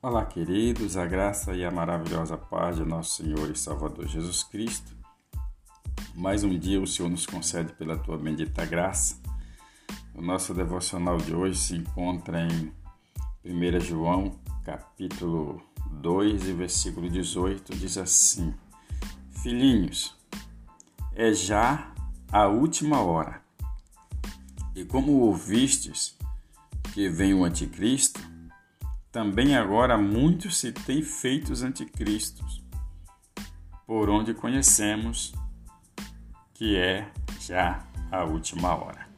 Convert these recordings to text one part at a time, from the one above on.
Olá, queridos, a graça e a maravilhosa paz de nosso Senhor e Salvador Jesus Cristo. Mais um dia o Senhor nos concede pela tua bendita graça. O nosso devocional de hoje se encontra em 1 João, capítulo 2 e versículo 18, diz assim: Filhinhos, é já a última hora. E como ouvistes que vem o anticristo, também agora muitos se têm feito os anticristos, por onde conhecemos que é já a última hora.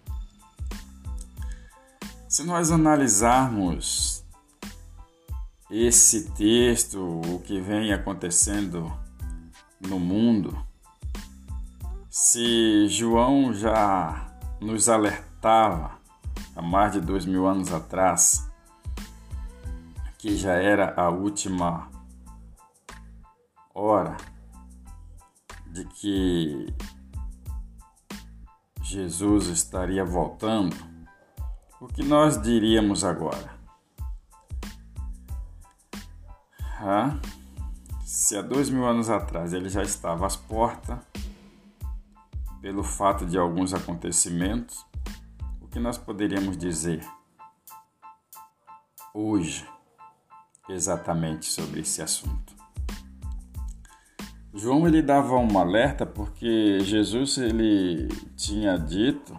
Se nós analisarmos esse texto, o que vem acontecendo no mundo, se João já nos alertava há mais de dois mil anos atrás que já era a última hora de que Jesus estaria voltando, o que nós diríamos agora? Ah, se há dois mil anos atrás ele já estava às portas, pelo fato de alguns acontecimentos, o que nós poderíamos dizer hoje? Exatamente sobre esse assunto. João ele dava um alerta porque Jesus ele tinha dito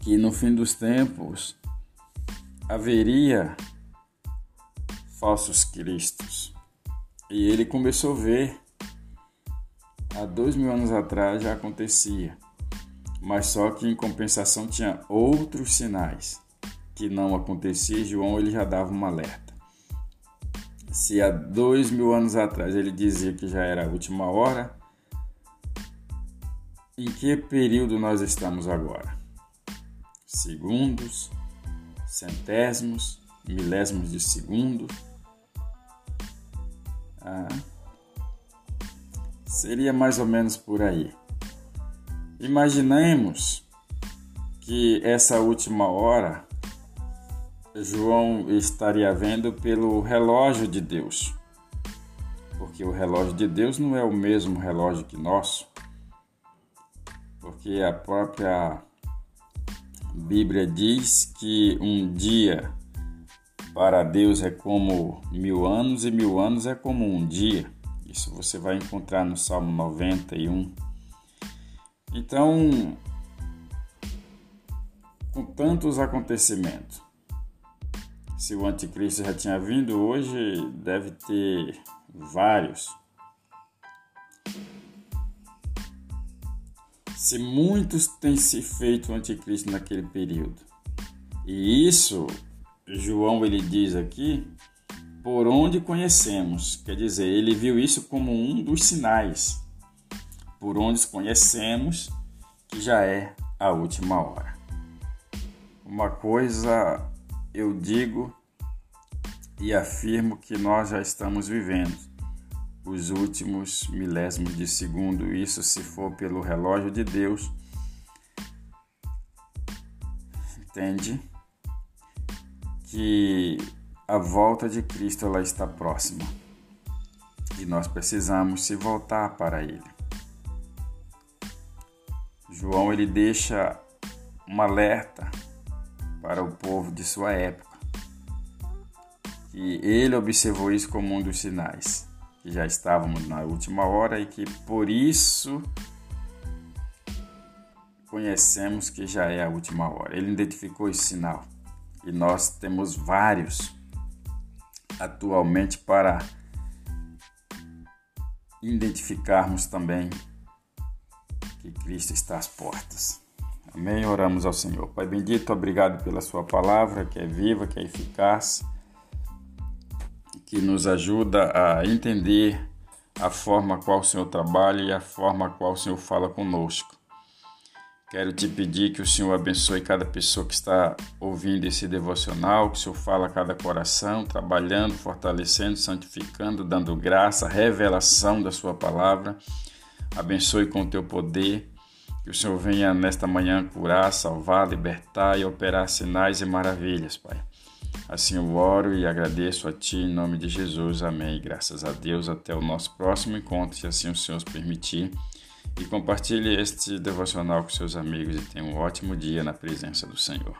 que no fim dos tempos haveria falsos cristos. E ele começou a ver há dois mil anos atrás já acontecia, mas só que em compensação tinha outros sinais que não acontecia. João ele já dava um alerta. Se há dois mil anos atrás ele dizia que já era a última hora, em que período nós estamos agora? Segundos, centésimos, milésimos de segundo. Ah, seria mais ou menos por aí. Imaginemos que essa última hora João estaria vendo pelo relógio de Deus. Porque o relógio de Deus não é o mesmo relógio que nosso. Porque a própria Bíblia diz que um dia para Deus é como mil anos e mil anos é como um dia. Isso você vai encontrar no Salmo 91. Então, com tantos acontecimentos, se o anticristo já tinha vindo, hoje deve ter vários. Se muitos têm se feito anticristo naquele período. E isso, João ele diz aqui, por onde conhecemos. Quer dizer, ele viu isso como um dos sinais por onde conhecemos que já é a última hora. Uma coisa eu digo e afirmo que nós já estamos vivendo os últimos milésimos de segundo, isso se for pelo relógio de Deus. Entende? Que a volta de Cristo ela está próxima e nós precisamos se voltar para Ele. João ele deixa um alerta para o povo de sua época. E ele observou isso como um dos sinais, que já estávamos na última hora e que por isso conhecemos que já é a última hora. Ele identificou esse sinal e nós temos vários atualmente para identificarmos também que Cristo está às portas. Amém? Oramos ao Senhor. Pai bendito, obrigado pela Sua palavra, que é viva, que é eficaz, que nos ajuda a entender a forma qual o Senhor trabalha e a forma qual o Senhor fala conosco. Quero te pedir que o Senhor abençoe cada pessoa que está ouvindo esse devocional, que o Senhor fala a cada coração, trabalhando, fortalecendo, santificando, dando graça, revelação da Sua palavra. Abençoe com o teu poder que o Senhor venha nesta manhã curar, salvar, libertar e operar sinais e maravilhas, Pai. Assim eu oro e agradeço a Ti em nome de Jesus. Amém. Graças a Deus. Até o nosso próximo encontro, se assim o Senhor permitir. E compartilhe este devocional com seus amigos e tenha um ótimo dia na presença do Senhor.